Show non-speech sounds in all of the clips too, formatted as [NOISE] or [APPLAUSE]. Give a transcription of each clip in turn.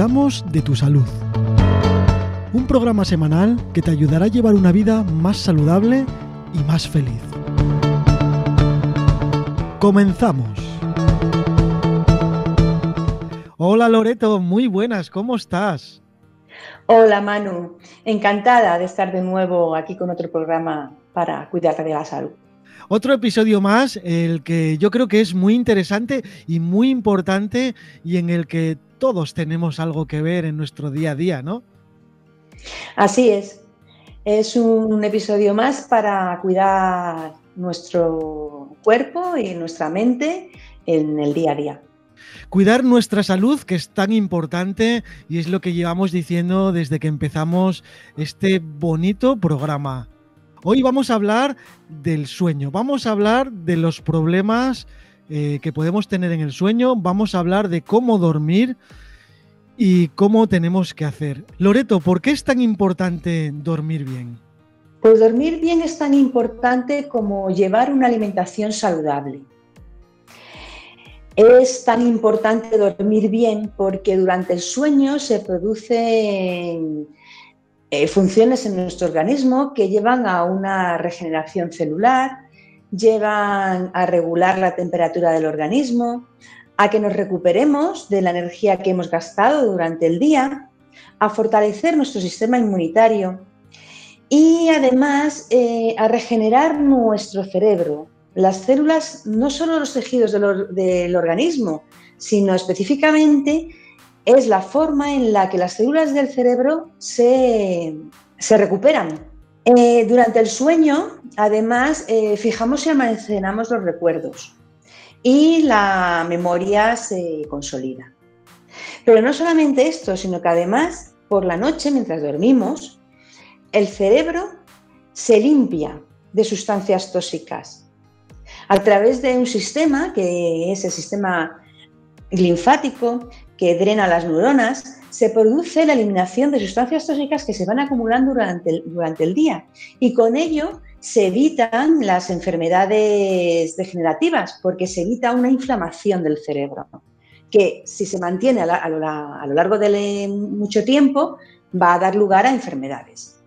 Cuidamos de tu salud. Un programa semanal que te ayudará a llevar una vida más saludable y más feliz. Comenzamos. Hola Loreto, muy buenas, ¿cómo estás? Hola Manu, encantada de estar de nuevo aquí con otro programa para cuidarte de la salud. Otro episodio más, el que yo creo que es muy interesante y muy importante y en el que todos tenemos algo que ver en nuestro día a día, ¿no? Así es. Es un episodio más para cuidar nuestro cuerpo y nuestra mente en el día a día. Cuidar nuestra salud, que es tan importante y es lo que llevamos diciendo desde que empezamos este bonito programa. Hoy vamos a hablar del sueño, vamos a hablar de los problemas eh, que podemos tener en el sueño, vamos a hablar de cómo dormir y cómo tenemos que hacer. Loreto, ¿por qué es tan importante dormir bien? Pues dormir bien es tan importante como llevar una alimentación saludable. Es tan importante dormir bien porque durante el sueño se producen eh, funciones en nuestro organismo que llevan a una regeneración celular, llevan a regular la temperatura del organismo, a que nos recuperemos de la energía que hemos gastado durante el día, a fortalecer nuestro sistema inmunitario y además eh, a regenerar nuestro cerebro. Las células, no solo los tejidos del organismo, sino específicamente es la forma en la que las células del cerebro se, recuperan. Eh, durante el sueño, además, eh, fijamos y almacenamos los recuerdos y la memoria se consolida. Pero no solamente esto, sino que además, por la noche, mientras dormimos, el cerebro se limpia de sustancias tóxicas a través de un sistema que es el sistema linfático que drena las neuronas, se produce la eliminación de sustancias tóxicas que se van acumulando durante el, durante el día y con ello se evitan las enfermedades degenerativas porque se evita una inflamación del cerebro que si se mantiene a, lo, largo de mucho tiempo va a dar lugar a enfermedades.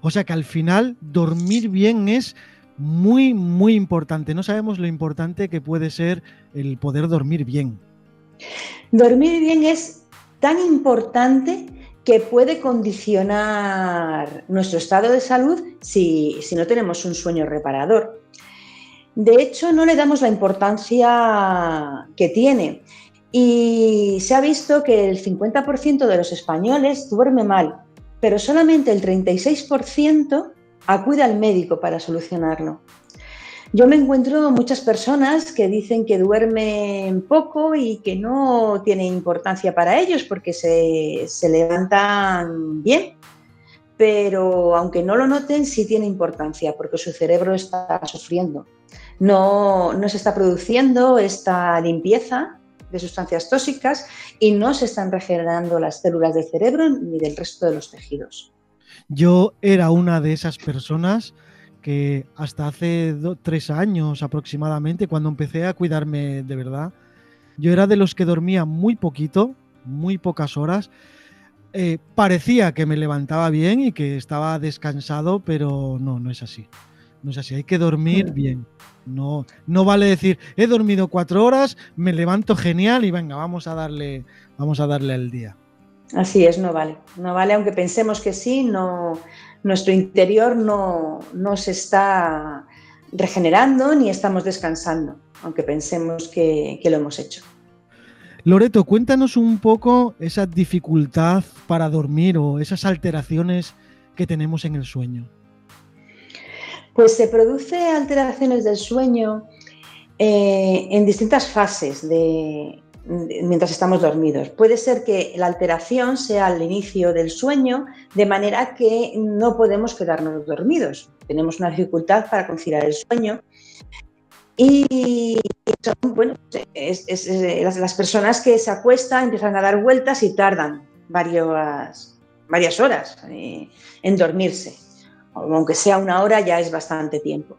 O sea que al final dormir bien es muy, muy importante. No sabemos lo importante que puede ser el poder dormir bien. Dormir bien es tan importante que puede condicionar nuestro estado de salud si, no tenemos un sueño reparador. De hecho, no le damos la importancia que tiene. Y se ha visto que el 50% de los españoles duerme mal, pero solamente el 36% acude al médico para solucionarlo. Yo me encuentro muchas personas que dicen que duermen poco y que no tiene importancia para ellos porque se, levantan bien, pero aunque no lo noten, sí tiene importancia porque su cerebro está sufriendo. No, no se está produciendo esta limpieza de sustancias tóxicas y no se están regenerando las células del cerebro ni del resto de los tejidos. Yo era una de esas personas que hasta hace tres años aproximadamente, cuando empecé a cuidarme de verdad, yo era de los que dormía muy poquito, muy pocas horas. Eh, parecía que me levantaba bien y que estaba descansado, pero no, no es así. No es así, hay que dormir bien. No, no vale decir, he dormido cuatro horas, me levanto genial y venga, vamos a darle, vamos a darle al día. Así es, no vale. No vale, aunque pensemos que sí, no, nuestro interior no, se está regenerando ni estamos descansando, aunque pensemos que, lo hemos hecho. Loreto, cuéntanos un poco esa dificultad para dormir o esas alteraciones que tenemos en el sueño. Pues se produce alteraciones del sueño eh, en distintas fases de, mientras estamos dormidos. Puede ser que la alteración sea al inicio del sueño, de manera que no podemos quedarnos dormidos. Tenemos una dificultad para conciliar el sueño. Y son, bueno, las, personas que se acuestan empiezan a dar vueltas y tardan varias, varias horas eh, en dormirse. Aunque sea una hora, ya es bastante tiempo.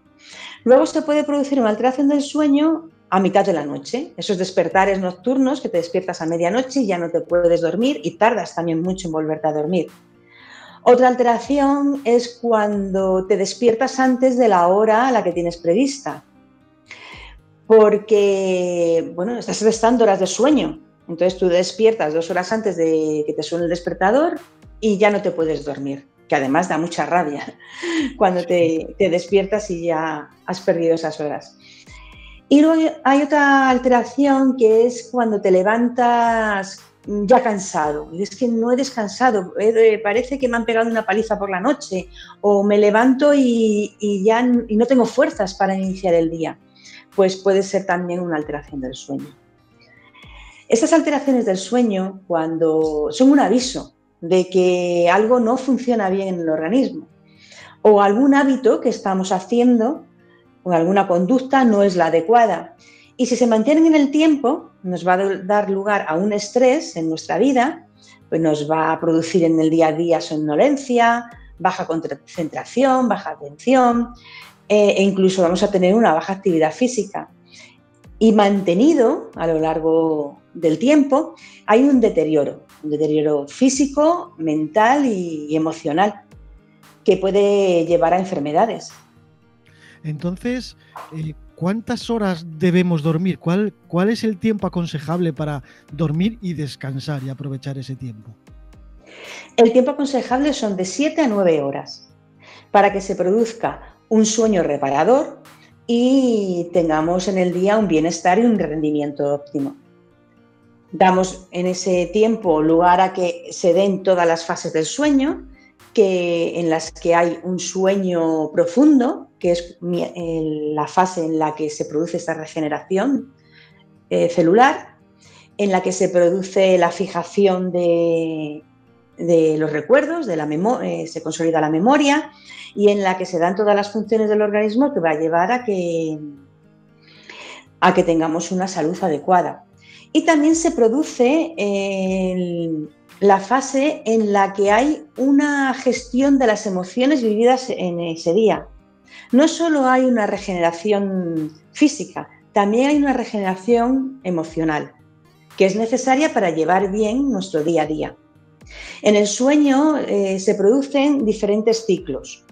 Luego se puede producir una alteración del sueño a mitad de la noche. Esos despertares nocturnos que te despiertas a medianoche y ya no te puedes dormir y tardas también mucho en volverte a dormir. Otra alteración es cuando te despiertas antes de la hora a la que tienes prevista, porque, bueno, estás restando horas de sueño. Entonces tú despiertas dos horas antes de que te suene el despertador y ya no te puedes dormir, que además da mucha rabia [LAUGHS] cuando te, te despiertas y ya has perdido esas horas. Y luego hay otra alteración que es cuando te levantas ya cansado. Es que no he descansado, parece que me han pegado una paliza por la noche o me levanto y, ya no tengo fuerzas para iniciar el día. Pues puede ser también una alteración del sueño. Estas alteraciones del sueño cuando son un aviso de que algo no funciona bien en el organismo o algún hábito que estamos haciendo o alguna conducta no es la adecuada y si se mantienen en el tiempo, nos va a dar lugar a un estrés en nuestra vida, pues nos va a producir en el día a día somnolencia, baja concentración, baja atención eh, e incluso vamos a tener una baja actividad física. Y mantenido a lo largo del tiempo, hay un deterioro, un deterioro físico, mental y emocional que puede llevar a enfermedades. Entonces, eh, ¿cuántas horas debemos dormir? ¿Cuál, ¿Cuál es el tiempo aconsejable para dormir y descansar y aprovechar ese tiempo? El tiempo aconsejable son de 7 a 9 horas para que se produzca un sueño reparador y tengamos en el día un bienestar y un rendimiento óptimo. Damos en ese tiempo lugar a que se den todas las fases del sueño, que, en las que hay un sueño profundo, que es la fase en la que se produce esta regeneración eh, celular, en la que se produce la fijación de, los recuerdos, de la eh, se consolida la memoria y en la que se dan todas las funciones del organismo que va a llevar a que, a que tengamos una salud adecuada. Y también se produce la fase en la que hay una gestión de las emociones vividas en ese día. No solo hay una regeneración física, también hay una regeneración emocional, que es necesaria para llevar bien nuestro día a día. En el sueño eh, se producen diferentes ciclos,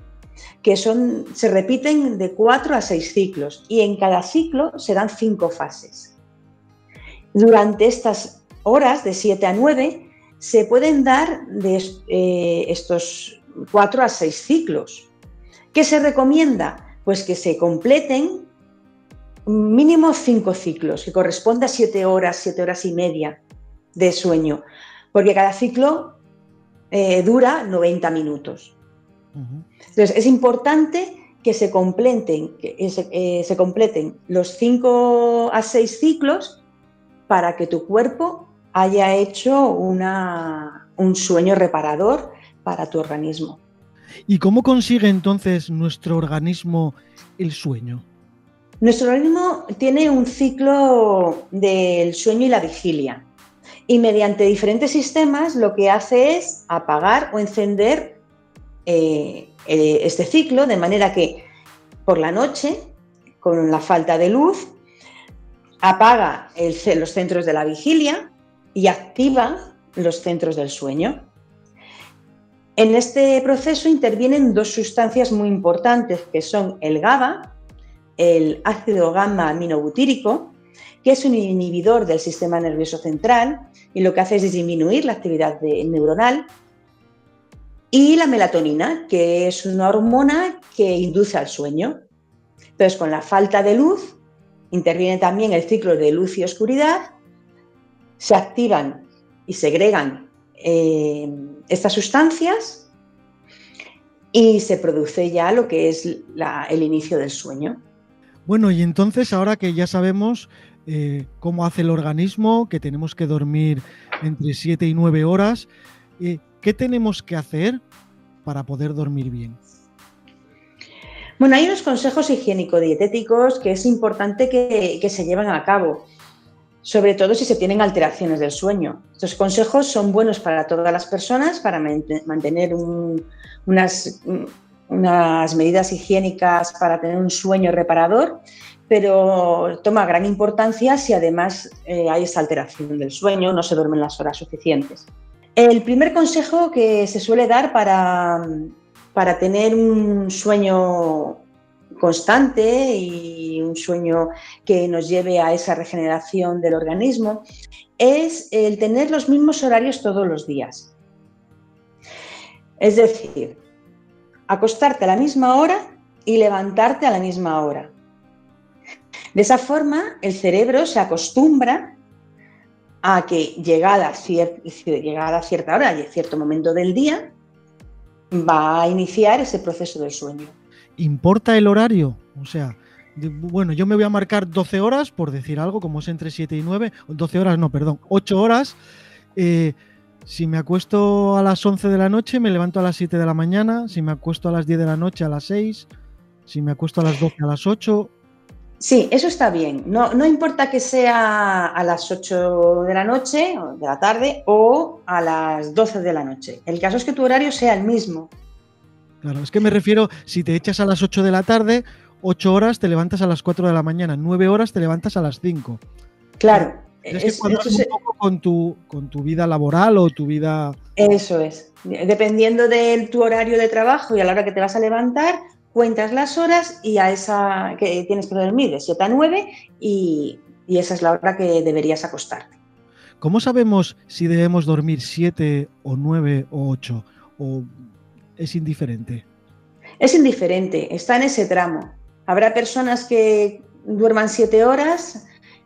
que son, se repiten de cuatro a seis ciclos, y en cada ciclo se dan cinco fases. Durante estas horas, de 7 a 9, se pueden dar de eh, estos cuatro a seis ciclos. ¿Qué se recomienda? Pues que se completen mínimo cinco ciclos, que corresponde a siete horas, siete horas y media de sueño, porque cada ciclo eh, dura 90 minutos. Entonces, es importante que se completen, que eh, se, completen los cinco a seis ciclos para que tu cuerpo haya hecho un sueño reparador para tu organismo. ¿Y cómo consigue entonces nuestro organismo el sueño? Nuestro organismo tiene un ciclo del sueño y la vigilia. Y mediante diferentes sistemas lo que hace es apagar o encender eh, eh, este ciclo, de manera que por la noche, con la falta de luz, apaga los centros de la vigilia y activa los centros del sueño. En este proceso intervienen dos sustancias muy importantes, que son el GABA, el ácido gamma aminobutírico, que es un inhibidor del sistema nervioso central y lo que hace es disminuir la actividad neuronal, y la melatonina, que es una hormona que induce al sueño. Entonces, con la falta de luz, interviene también el ciclo de luz y oscuridad, se activan y segregan eh, estas sustancias y se produce ya lo que es el inicio del sueño. Bueno, y entonces ahora que ya sabemos eh, cómo hace el organismo, que tenemos que dormir entre 7 y 9 horas, eh, ¿qué tenemos que hacer para poder dormir bien? Bueno, hay unos consejos higiénico-dietéticos que es importante que, que se lleven a cabo sobre todo si se tienen alteraciones del sueño. Estos consejos son buenos para todas las personas, para mantener unas, unas medidas higiénicas para tener un sueño reparador, pero toma gran importancia si además eh, hay esa alteración del sueño, no se duermen las horas suficientes. El primer consejo que se suele dar para, para tener un sueño constante y un sueño que nos lleve a esa regeneración del organismo es el tener los mismos horarios todos los días. Es decir, acostarte a la misma hora y levantarte a la misma hora. De esa forma, el cerebro se acostumbra a que llegada, llegada a cierta hora y cierto momento del día, va a iniciar ese proceso del sueño. ¿Importa el horario? O sea, bueno, yo me voy a marcar 12 horas, por decir algo, como es entre 7 y 9, 12 horas, no, perdón, 8 horas. Eh, si me acuesto a las 11 de la noche, me levanto a las 7 de la mañana. Si me acuesto a las 10 de la noche, a las 6. Si me acuesto a las 12, a las 8. Sí, eso está bien. No, no importa que sea a las 8 de la noche, de la tarde, o a las 12 de la noche. El caso es que tu horario sea el mismo. Claro, es que me refiero, si te echas a las 8 de la tarde, 8 horas te levantas a las 4 de la mañana, 9 horas te levantas a las 5. Claro. Tienes que un poco con tu, con tu vida laboral o tu vida... Eso es. Dependiendo de tu horario de trabajo y a la hora que te vas a levantar, cuentas las horas y a esa que tienes que dormir de 7 a 9 y, y esa es la hora que deberías acostarte. ¿Cómo sabemos si debemos dormir 7 o 9 o 8? ¿O es indiferente? Es indiferente, está en ese tramo. Habrá personas que duerman siete horas,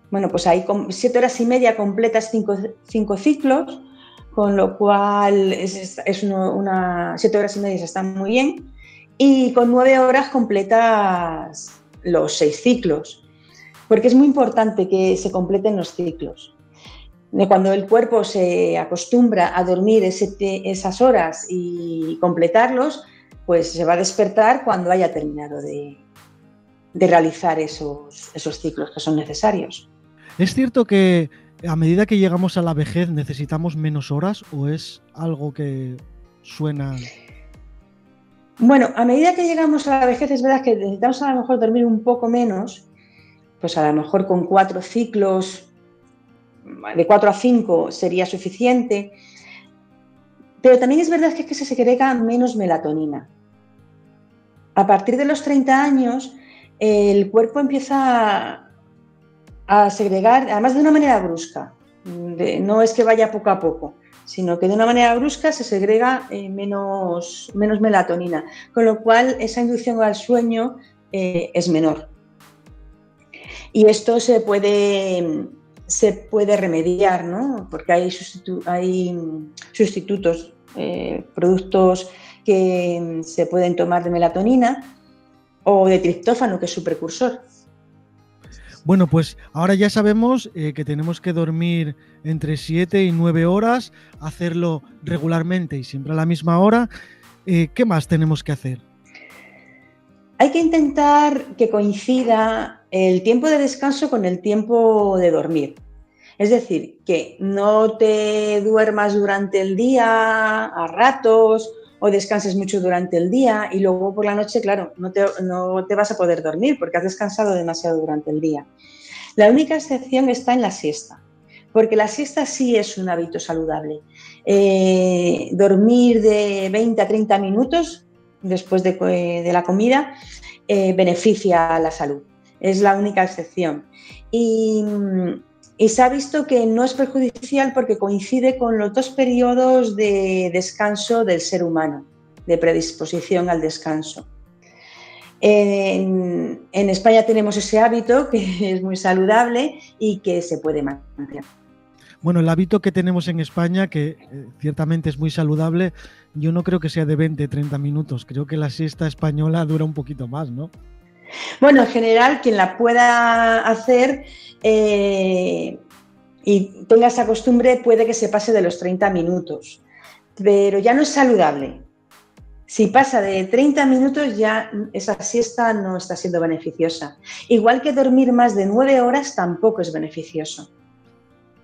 bueno, pues hay siete horas y media completas cinco, ciclos, con lo cual es, una, siete horas y media están muy bien, y con nueve horas completas los seis ciclos, porque es muy importante que se completen los ciclos. Cuando el cuerpo se acostumbra a dormir esas horas y completarlos, pues se va a despertar cuando haya terminado de, realizar esos, esos ciclos que son necesarios. ¿Es cierto que a medida que llegamos a la vejez necesitamos menos horas o es algo que suena... Bueno, a medida que llegamos a la vejez es verdad que necesitamos a lo mejor dormir un poco menos, pues a lo mejor con cuatro ciclos de 4 a 5 sería suficiente, pero también es verdad que, es que se segrega menos melatonina. A partir de los 30 años, el cuerpo empieza a segregar, además de una manera brusca, no es que vaya poco a poco, sino que de una manera brusca se segrega eh, menos, menos melatonina, con lo cual esa inducción al sueño eh, es menor. Y esto se puede se puede remediar, ¿no? Porque hay, hay sustitutos, eh, productos que se pueden tomar de melatonina o de triptófano, que es su precursor. Bueno, pues ahora ya sabemos eh, que tenemos que dormir entre 7 y 9 horas, hacerlo regularmente y siempre a la misma hora. Eh, ¿Qué más tenemos que hacer? Hay que intentar que coincida el tiempo de descanso con el tiempo de dormir. Es decir, que no te duermas durante el día a ratos o descanses mucho durante el día y luego por la noche, claro, no te, no te vas a poder dormir porque has descansado demasiado durante el día. La única excepción está en la siesta, porque la siesta sí es un hábito saludable. dormir de 20 a 30 minutos después de, la comida eh, beneficia a la salud. Es la única excepción. Y, se ha visto que no es perjudicial porque coincide con los dos periodos de descanso del ser humano, de predisposición al descanso. En, España tenemos ese hábito que [LAUGHS] es muy saludable y que se puede mantener. Bueno, el hábito que tenemos en España, que eh, ciertamente es muy saludable, yo no creo que sea de 20, 30 minutos. Creo que la siesta española dura un poquito más, ¿no? Bueno, en general, quien la pueda hacer eh, y tenga esa costumbre puede que se pase de los 30 minutos, pero ya no es saludable. Si pasa de 30 minutos ya esa siesta no está siendo beneficiosa. Igual que dormir más de 9 horas tampoco es beneficioso.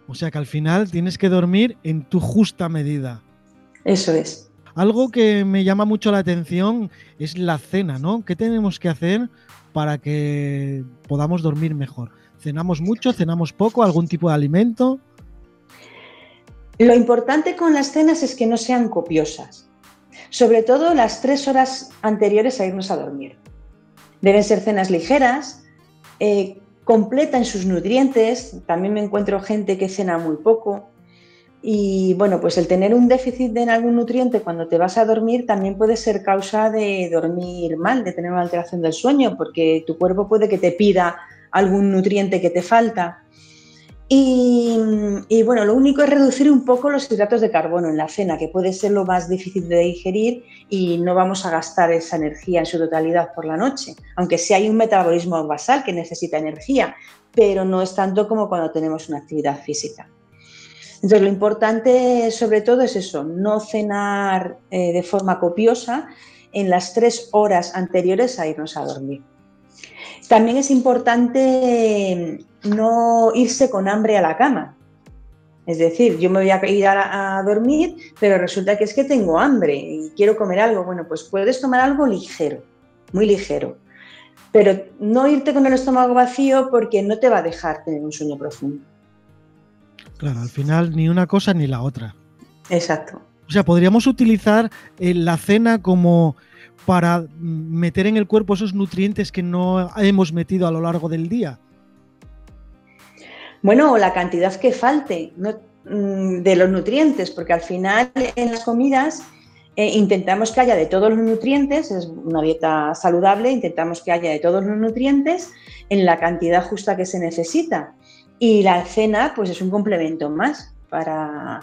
O sea que al final tienes que dormir en tu justa medida. Eso es. Algo que me llama mucho la atención es la cena, ¿no? ¿Qué tenemos que hacer para que podamos dormir mejor? ¿Cenamos mucho? ¿Cenamos poco? ¿Algún tipo de alimento? Lo importante con las cenas es que no sean copiosas, sobre todo las tres horas anteriores a irnos a dormir. Deben ser cenas ligeras, eh, completa sus nutrientes, también me encuentro gente que cena muy poco, y bueno, pues el tener un déficit en algún nutriente cuando te vas a dormir también puede ser causa de dormir mal, de tener una alteración del sueño, porque tu cuerpo puede que te pida algún nutriente que te falta. Y, bueno, lo único es reducir un poco los hidratos de carbono en la cena, que puede ser lo más difícil de digerir y no vamos a gastar esa energía en su totalidad por la noche, aunque sí hay un metabolismo basal que necesita energía, pero no es tanto como cuando tenemos una actividad física. Entonces, lo importante sobre todo es eso, no cenar eh, de forma copiosa en las tres horas anteriores a irnos a dormir. También es importante no irse con hambre a la cama. Es decir, yo me voy a ir a, dormir, pero resulta que es que tengo hambre y quiero comer algo. Bueno, pues puedes tomar algo ligero, muy ligero. Pero no irte con el estómago vacío porque no te va a dejar tener un sueño profundo. Claro, al final ni una cosa ni la otra. Exacto. O sea, podríamos utilizar eh, la cena como para meter en el cuerpo esos nutrientes que no hemos metido a lo largo del día. Bueno, la cantidad que falte mm, de los nutrientes, porque al final en las comidas eh, intentamos que haya de todos los nutrientes, es una dieta saludable, intentamos que haya de todos los nutrientes en la cantidad justa que se necesita. Y la cena, pues es un complemento más para,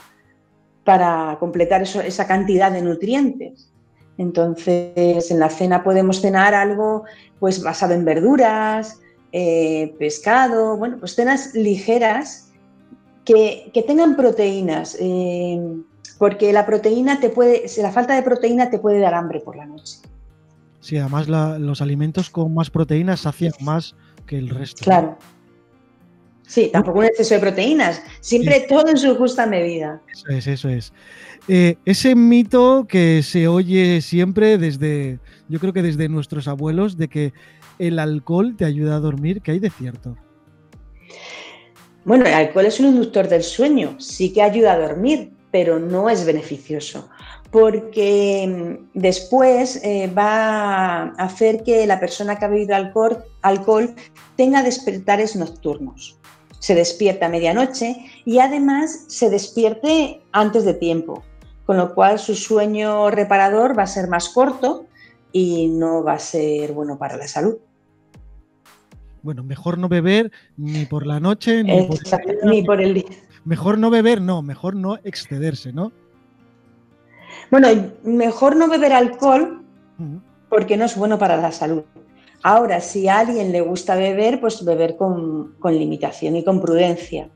para completar esa cantidad de nutrientes. Entonces, en la cena podemos cenar algo pues basado en verduras, eh, pescado, bueno, pues cenas ligeras que, tengan proteínas, eh, porque la proteína te puede, la falta de proteína te puede dar hambre por la noche. Sí, además los alimentos con más proteínas sacian más que el resto. Claro. Sí, tampoco un exceso de proteínas, siempre todo en su justa medida. Eso es, eso es. Eh, ese mito que se oye siempre desde, yo creo que desde nuestros abuelos, de que el alcohol te ayuda a dormir, ¿qué hay de cierto? Bueno, el alcohol es un inductor del sueño, sí que ayuda a dormir, pero no es beneficioso, porque mm, después eh, va a hacer que la persona que ha bebido alcohol, alcohol tenga despertares nocturnos se despierta a medianoche y además se despierte antes de tiempo, con lo cual su sueño reparador va a ser más corto y no va a ser bueno para la salud. Bueno, mejor no beber ni por la noche ni, por, el día. Mejor no beber, no, mejor no excederse, ¿no? Bueno, mejor no beber alcohol porque no es bueno para la salud. Ahora, si a alguien le gusta beber, pues beber con, limitación y con prudencia.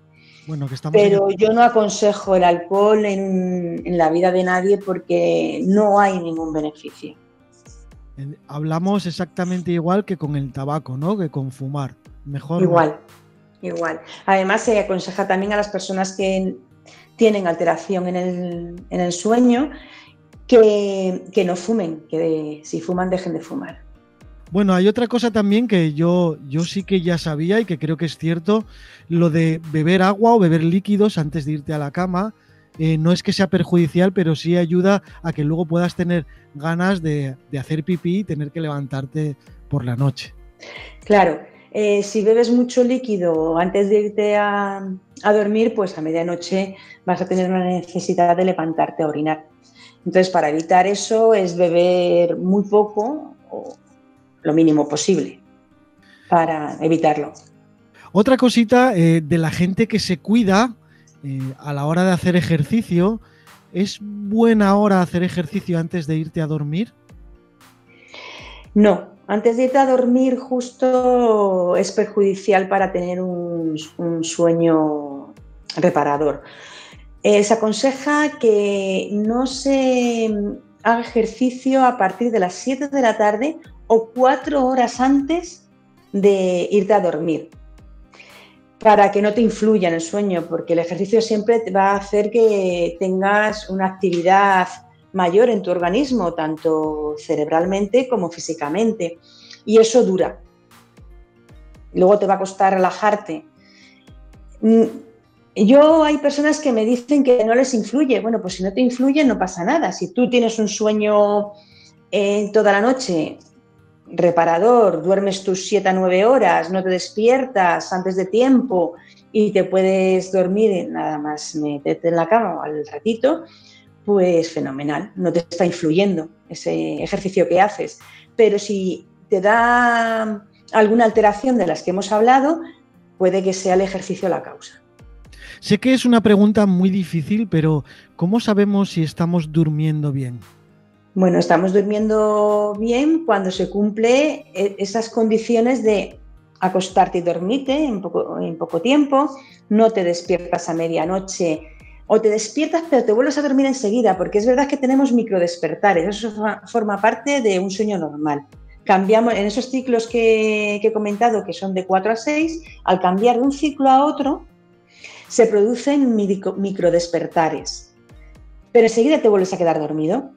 Bueno, que Pero yo no aconsejo el alcohol en, la vida de nadie porque no hay ningún beneficio. Hablamos exactamente igual que con el tabaco, ¿no? Que con fumar. Mejor. Igual, igual. Además, se aconseja también a las personas que tienen alteración en el, sueño que, que no fumen, que si fuman dejen de fumar. Bueno, hay otra cosa también que yo, yo sí que ya sabía y que creo que es cierto, lo de beber agua o beber líquidos antes de irte a la cama. Eh, no es que sea perjudicial, pero sí ayuda a que luego puedas tener ganas de, hacer pipí y tener que levantarte por la noche. Claro, eh, si bebes mucho líquido antes de irte a, a, dormir, pues a medianoche vas a tener una necesidad de levantarte a orinar. Entonces, para evitar eso es beber muy poco o lo mínimo posible para evitarlo. Otra cosita eh, de la gente que se cuida eh, a la hora de hacer ejercicio, ¿es buena hora hacer ejercicio antes de irte a dormir? No, antes de irte a dormir justo es perjudicial para tener un, sueño reparador. Eh, se aconseja que no se haga ejercicio a partir de las 7 de la tarde o cuatro horas antes de irte a dormir para que no te influya en el sueño, porque el ejercicio siempre va a hacer que tengas una actividad mayor en tu organismo, tanto cerebralmente como físicamente. Y eso dura. Luego te va a costar relajarte. Mm, yo hay personas que me dicen que no les influye. Bueno, pues si no te influye no pasa nada. Si tú tienes un sueño eh, toda la noche reparador, duermes tus 7 a 9 horas, no te despiertas antes de tiempo y te puedes dormir nada más meterte en la cama al ratito, pues fenomenal, no te está influyendo ese ejercicio que haces. Pero si te da alguna alteración de las que hemos hablado, puede que sea el ejercicio la causa. Sé que es una pregunta muy difícil, pero ¿cómo sabemos si estamos durmiendo bien? Bueno, estamos durmiendo bien cuando se cumple e, esas condiciones de acostarte y dormirte en poco, tiempo, no te despiertas a medianoche o te despiertas pero te vuelves a dormir enseguida, porque es verdad que tenemos microdespertares, eso forma parte de un sueño normal. Cambiamos en esos ciclos que, que he comentado, que son de 4 a 6, al cambiar de un ciclo a otro, se producen microdespertares, pero enseguida te vuelves a quedar dormido.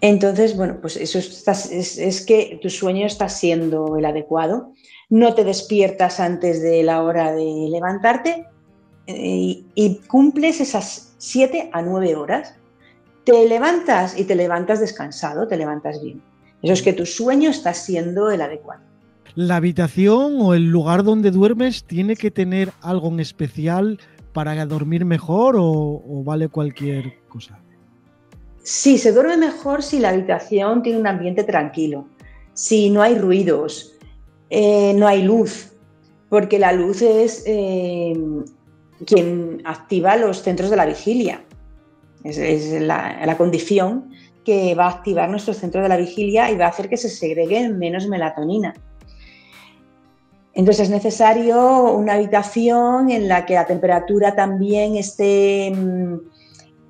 Entonces, bueno, pues eso es, que tu sueño está siendo el adecuado. No te despiertas antes de la hora de levantarte eh, y, cumples esas 7 a 9 horas. Te levantas y te levantas descansado, te levantas bien. Eso es que tu sueño está siendo el adecuado. ¿La habitación o el lugar donde duermes tiene que tener algo en especial para dormir mejor o vale cualquier cosa? Sí, se duerme mejor si la habitación tiene un ambiente tranquilo, si no hay ruidos, eh, no hay luz, porque la luz es eh, quien activa los centros de la vigilia. Es, la, condición que va a activar nuestros centros de la vigilia y va a hacer que se segregue menos melatonina. Entonces es necesario una habitación en la que la temperatura también esté mm,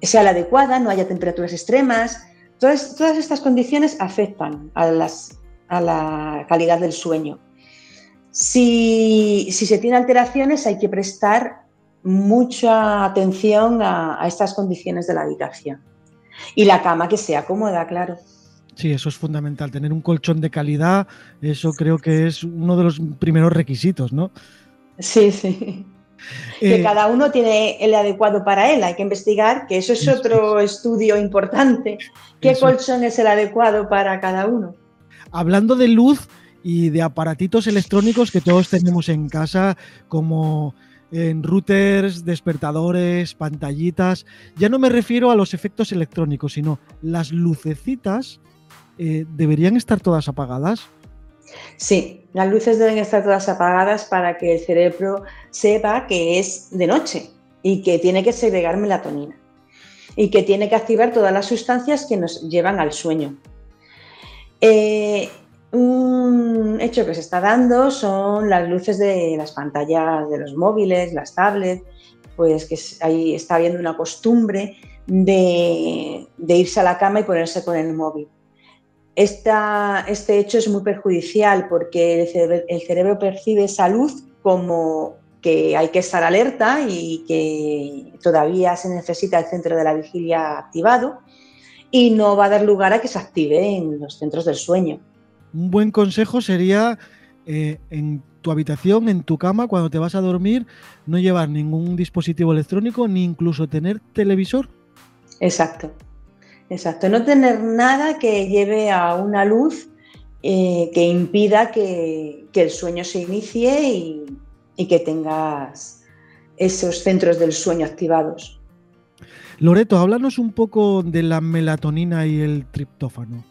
sea la adecuada, no haya temperaturas extremas. Todas, todas estas condiciones afectan a, las, a la calidad del sueño. Si, se tiene alteraciones hay que prestar mucha atención a, estas condiciones de la habitación. Y la cama que sea cómoda, claro. Sí, eso es fundamental. Tener un colchón de calidad, eso creo que es uno de los primeros requisitos, ¿no? Sí, sí que eh, cada uno tiene el adecuado para él. Hay que investigar, que eso es otro estudio importante. ¿Qué colchón es el adecuado para cada uno? Hablando de luz y de aparatitos electrónicos que todos tenemos en casa, como en routers, despertadores, pantallitas, ya no me refiero a los efectos electrónicos, sino las lucecitas eh, deberían estar todas apagadas. Sí, las luces deben estar todas apagadas para que el cerebro sepa que es de noche y que tiene que segregar melatonina y que tiene que activar todas las sustancias que nos llevan al sueño. Eh, un hecho que se está dando son las luces de las pantallas de los móviles, las tablets, pues que ahí está habiendo una costumbre de irse a la cama y ponerse con el móvil este hecho es muy perjudicial porque el cerebro, percibe esa luz como que hay que estar alerta y que todavía se necesita el centro de la vigilia activado y no va a dar lugar a que se active en los centros del sueño. Un buen consejo sería eh, en tu habitación, en tu cama, cuando te vas a dormir, no llevar ningún dispositivo electrónico ni incluso tener televisor. Exacto, Exacto, no tener nada que lleve a una luz eh, que impida que, el sueño se inicie y, que tengas esos centros del sueño activados. Loreto, háblanos un poco de la melatonina y el triptófano.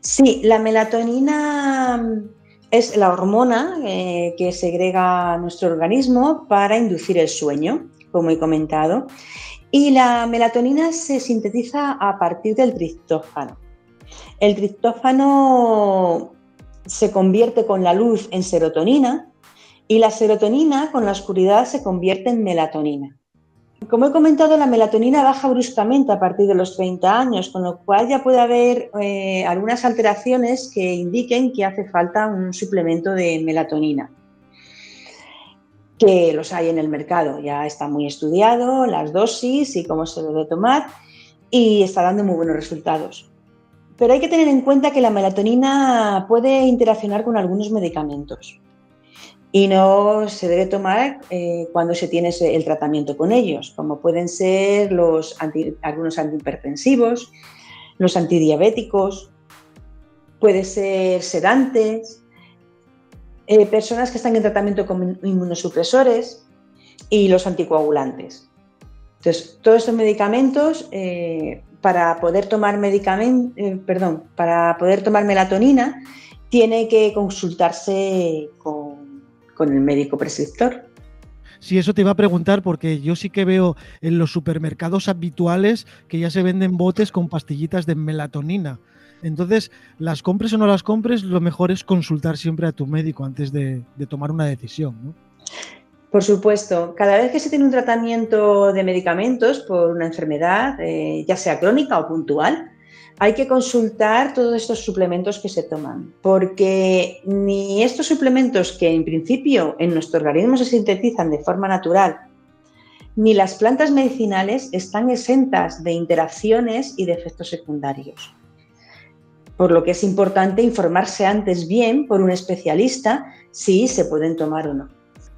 Sí, la melatonina es la hormona eh, que segrega nuestro organismo para inducir el sueño, como he comentado. Y la melatonina se sintetiza a partir del triptófano. El triptófano se convierte con la luz en serotonina y la serotonina con la oscuridad se convierte en melatonina. Como he comentado, la melatonina baja bruscamente a partir de los 30 años, con lo cual ya puede haber eh, algunas alteraciones que indiquen que hace falta un suplemento de melatonina que los hay en el mercado. Ya está muy estudiado las dosis y cómo se debe tomar. y está dando muy buenos resultados. Pero hay que tener en cuenta que la melatonina puede interaccionar con algunos medicamentos y no se debe tomar eh, cuando se tiene el tratamiento con ellos, como pueden ser los algunos antihipertensivos, los antidiabéticos, puede ser sedantes, eh, personas que están en tratamiento con inmunosupresores y los anticoagulantes. Entonces, todos estos medicamentos, eh, para poder tomar medicamento, perdón, para poder tomar melatonina, tiene que consultarse con con el médico prescriptor. Sí, eso te iba a preguntar porque yo sí que veo en los supermercados habituales que ya se venden botes con pastillitas de melatonina. Entonces, las compres o no las compres, lo mejor es consultar siempre a tu médico antes de, tomar una decisión. Por supuesto, cada vez que se tiene un tratamiento de medicamentos por una enfermedad, eh, ya sea crónica o puntual, hay que consultar todos estos suplementos que se toman, porque ni estos suplementos que en principio en nuestro organismo se sintetizan de forma natural, ni las plantas medicinales están exentas de interacciones y de efectos secundarios. Por lo que es importante informarse antes bien por un especialista si se pueden tomar o no.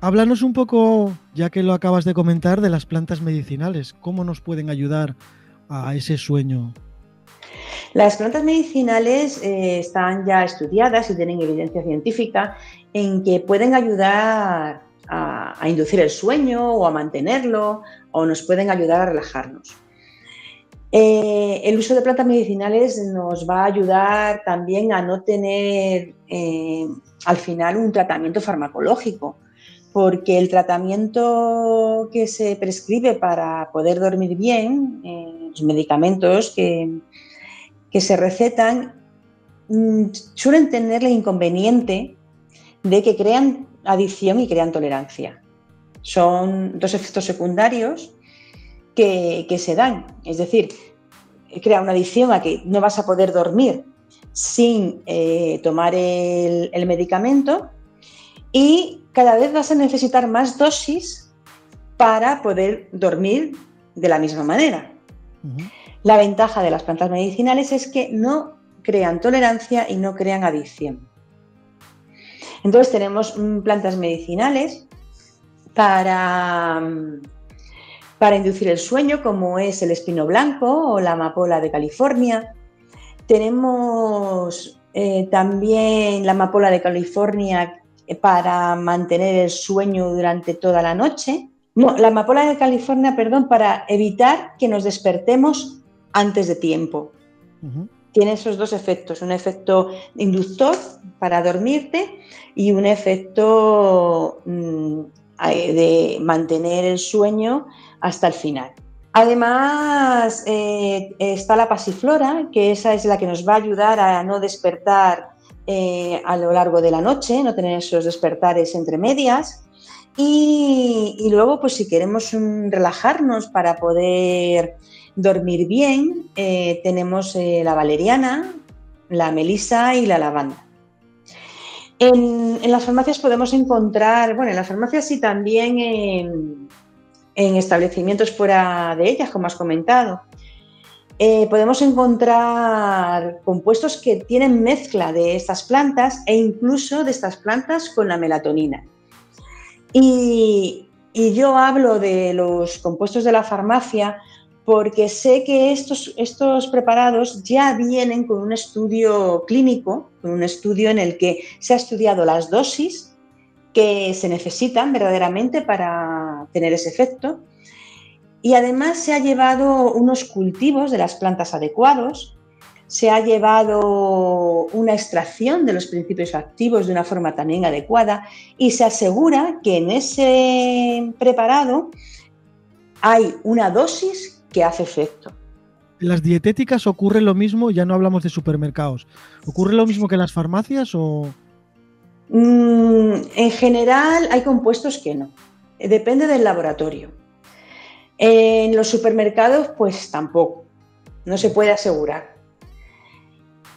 Háblanos un poco, ya que lo acabas de comentar, de las plantas medicinales. ¿Cómo nos pueden ayudar a ese sueño las plantas medicinales eh, están ya estudiadas y tienen evidencia científica en que pueden ayudar a, inducir el sueño o a mantenerlo o nos pueden ayudar a relajarnos. Eh, el uso de plantas medicinales nos va a ayudar también a no tener eh, al final un tratamiento farmacológico, porque el tratamiento que se prescribe para poder dormir bien, los medicamentos que, que se recetan mm, suelen tener el inconveniente de que crean adicción y crean tolerancia. Son dos efectos secundarios que, se dan. Es decir, crea una adicción a que no vas a poder dormir sin eh, tomar el, medicamento y cada vez vas a necesitar más dosis para poder dormir de la misma manera. La ventaja de las plantas medicinales es que no crean tolerancia y no crean adicción. Entonces tenemos mm, plantas medicinales para, mm, para inducir el sueño, como es el espino blanco o la amapola de California. Tenemos eh, también la amapola de California eh, para mantener el sueño durante toda la noche. la amapola de California, perdón, para evitar que nos despertemos antes de tiempo. Tiene esos dos efectos, un efecto inductor para dormirte y un efecto mm, de mantener el sueño hasta el final. Además, eh, está la pasiflora, que esa es la que nos va a ayudar a no despertar eh, a lo largo de la noche, no tener esos despertares entre medias. Y, luego, pues si queremos relajarnos para poder dormir bien, eh, tenemos la valeriana, la melisa y la lavanda. En, las farmacias podemos encontrar, bueno, en las farmacias y también establecimientos fuera de ellas, como has comentado. Eh, podemos encontrar compuestos que tienen mezcla de estas plantas e incluso de estas plantas con la melatonina. y yo hablo de los compuestos de la farmacia porque sé que estos, estos preparados ya vienen con un estudio clínico, con un estudio en el que se ha estudiado las dosis que se necesitan verdaderamente para tener ese efecto. Y además se ha llevado unos cultivos de las plantas adecuados, se ha llevado una extracción de los principios activos de una forma también adecuada y se asegura que en ese preparado hay una dosis que hace efecto. ¿En las dietéticas ocurre lo mismo? Ya no hablamos de supermercados. ¿Ocurre lo mismo que en las farmacias o...? Mm, en general hay compuestos que no. Depende del laboratorio. En los supermercados, pues tampoco. No se puede asegurar.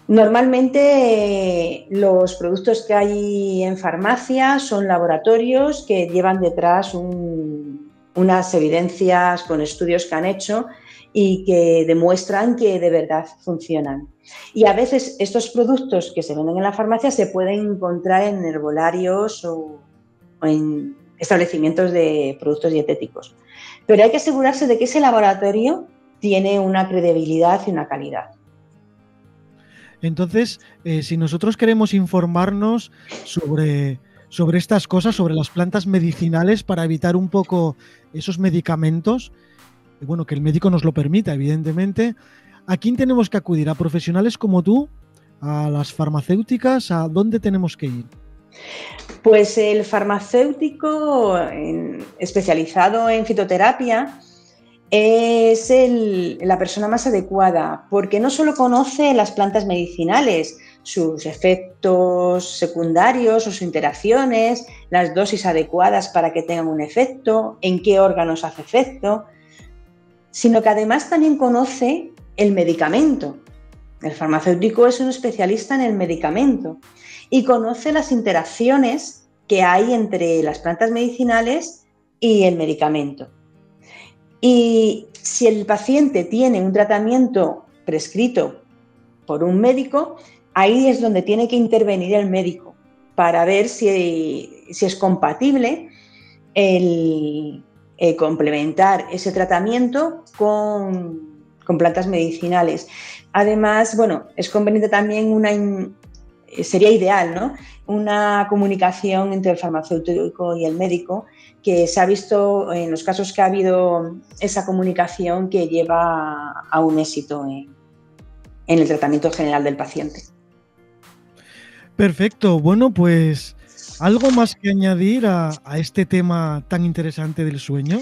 Normalmente los productos que hay en farmacia son laboratorios que llevan detrás un, unas evidencias con estudios que han hecho y que demuestran que de verdad funcionan. Y a veces estos productos que se venden en la farmacia se pueden encontrar en herbolarios o, en establecimientos de productos dietéticos. Pero hay que asegurarse de que ese laboratorio tiene una credibilidad y una calidad. Entonces, eh, si nosotros queremos informarnos sobre, sobre estas cosas, sobre las plantas medicinales para evitar un poco esos medicamentos, bueno, que el médico nos lo permita, evidentemente, ¿a quién tenemos que acudir? ¿A profesionales como tú? ¿A las farmacéuticas? ¿A dónde tenemos que ir? Pues el farmacéutico especializado en fitoterapia es la persona más adecuada porque no solo conoce las plantas medicinales, sus efectos secundarios sus interacciones, las dosis adecuadas para que tengan un efecto, en qué órganos hace efecto, sino que además también conoce el medicamento. El farmacéutico es un especialista en el medicamento y conoce las interacciones que hay entre las plantas medicinales y el medicamento. Y si el paciente tiene un tratamiento prescrito por un médico, ahí es donde tiene que intervenir el médico para ver si, es compatible el, complementar ese tratamiento con, plantas medicinales. Además, bueno, es conveniente también una, sería ideal, ¿no? Una comunicación entre el farmacéutico y el médico que se ha visto en los casos que ha habido esa comunicación que lleva a un éxito en, el tratamiento general del paciente. Perfecto. Bueno, pues algo más que añadir a, este tema tan interesante del sueño.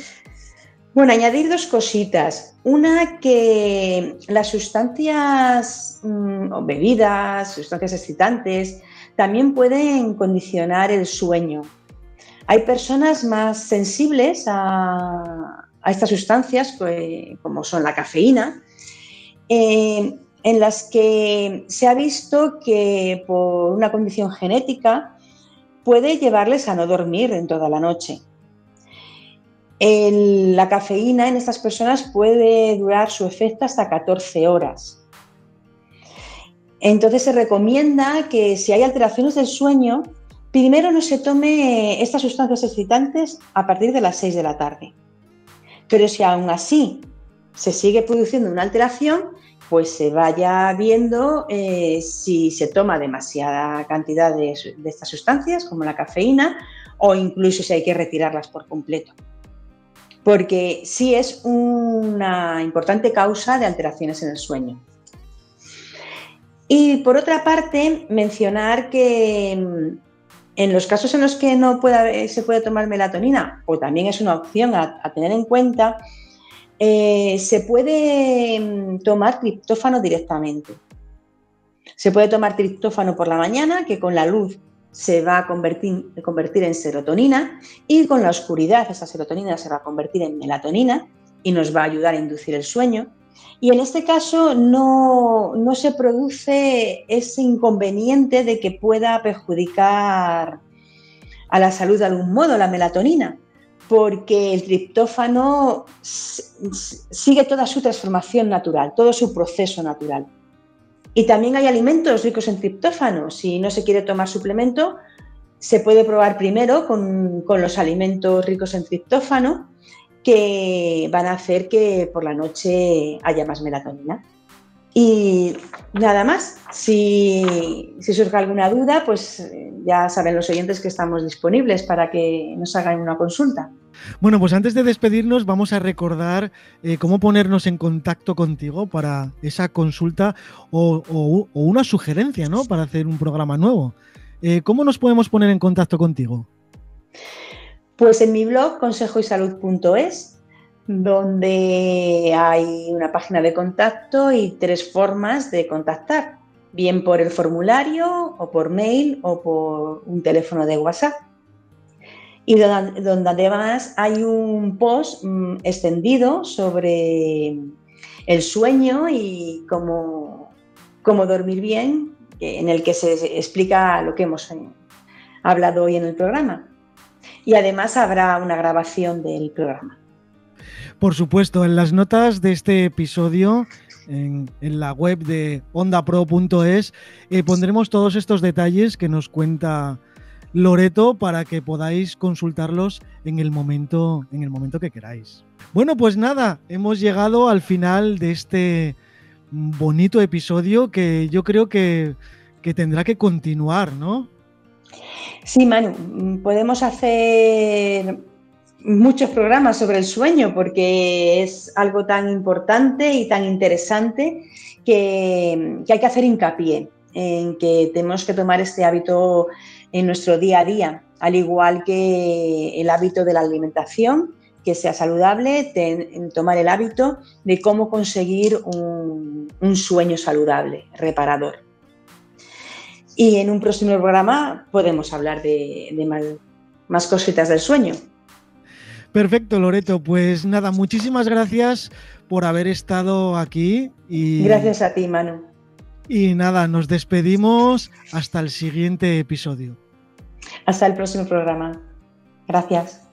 Bueno, añadir dos cositas. Una, que las sustancias mm, bebidas, sustancias excitantes, también pueden condicionar el sueño. Hay personas más sensibles a, estas sustancias, como son la cafeína, eh, en las que se ha visto que por una condición genética puede llevarles a no dormir en toda la noche. la cafeína en estas personas puede durar su efecto hasta 14 horas. Entonces se recomienda que si hay alteraciones del sueño, Primero no se tome estas sustancias excitantes a partir de las 6 de la tarde. Pero si aún así se sigue produciendo una alteración, pues se vaya viendo eh, si se toma demasiada cantidad de, estas sustancias, como la cafeína, o incluso si hay que retirarlas por completo. Porque sí es una importante causa de alteraciones en el sueño. Y por otra parte, mencionar que en los casos en los que no se puede tomar melatonina, o también es una opción a, tener en cuenta, eh, se puede mm, tomar triptófano directamente. Se puede tomar triptófano por la mañana, que con la luz se va a convertir, convertir en serotonina, y con la oscuridad esa serotonina se va a convertir en melatonina y nos va a ayudar a inducir el sueño. Y en este caso no, se produce ese inconveniente de que pueda perjudicar a la salud de algún modo la melatonina, porque el triptófano sigue toda su transformación natural, todo su proceso natural. Y también hay alimentos ricos en triptófano. Si no se quiere tomar suplemento, se puede probar primero con, con los alimentos ricos en triptófano que van a hacer que por la noche haya más melatonina. Y nada más, si, surge alguna duda, pues ya saben los oyentes que estamos disponibles para que nos hagan una consulta. Bueno, pues antes de despedirnos vamos a recordar eh, cómo ponernos en contacto contigo para esa consulta o, una sugerencia, ¿no? Para hacer un programa nuevo. Eh, ¿Cómo nos podemos poner en contacto contigo? Pues en mi blog consejoysalud.es, donde hay una página de contacto y tres formas de contactar, bien por el formulario o por mail o por un teléfono de WhatsApp. Y donde, además hay un post mm, extendido sobre el sueño y cómo, cómo dormir bien, en el que se explica lo que hemos eh, hablado hoy en el programa y además habrá una grabación del programa. Por supuesto, en las notas de este episodio, en, la web de ondapro.es, eh, pondremos todos estos detalles que nos cuenta Loreto para que podáis consultarlos en el momento, en el momento que queráis. Bueno, pues nada, hemos llegado al final de este bonito episodio que yo creo que, que tendrá que continuar, ¿no? Sí, Manu, podemos hacer muchos programas sobre el sueño porque es algo tan importante y tan interesante que, hay que hacer hincapié en que tenemos que tomar este hábito en nuestro día a día, al igual que el hábito de la alimentación, que sea saludable, tomar el hábito de cómo conseguir un, sueño saludable, reparador. Y en un próximo programa podemos hablar de, más, cositas del sueño. Perfecto, Loreto. Pues nada, muchísimas gracias por haber estado aquí. Y, gracias a ti, Manu. Y nada, nos despedimos hasta el siguiente episodio. Hasta el próximo programa. Gracias.